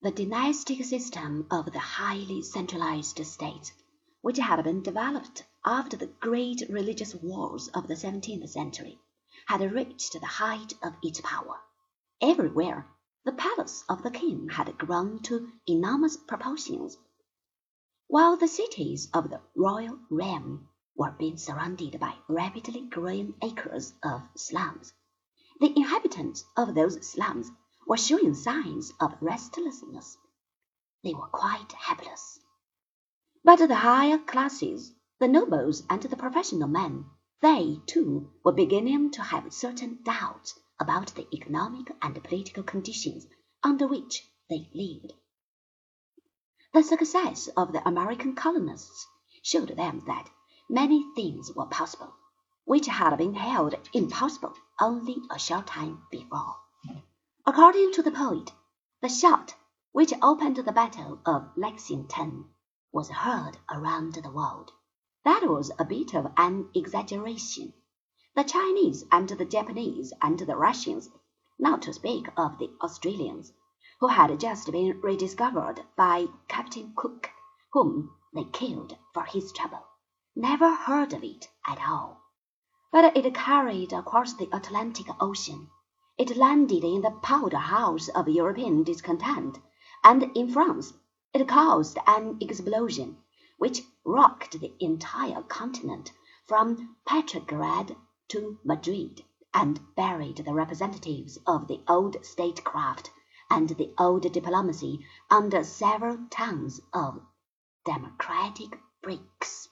The dynastic system of the highly centralized state, which had been developed after the great religious wars of the seventeenth century, had reached the height of its power. Everywhere the palace of the king had grown to enormous proportions, while the cities of the royal realm were being surrounded by rapidly growing acres of slums. The inhabitants of those slums were showing signs of restlessness. They were quite helpless. But the higher classes, the nobles and the professional men, they, too, were beginning to have certain doubts about the economic and political conditions under which they lived. The success of the American colonists showed them that many things were possible which had been held impossible only a short time before. According to the poet, the shot which opened the Battle of Lexington was heard around the world. That was a bit of an exaggeration. The Chinese and the Japanese and the Russians, not to speak of the Australians, who had just been rediscovered by Captain Cook, whom they killed for his trouble, never heard of it at all. But it carried across the Atlantic Ocean. It landed in the powder house of European discontent, and in France it caused an explosion which rocked the entire continent from Petrograd to Madrid, and buried the representatives of the old statecraft and the old diplomacy under several tons of democratic bricks.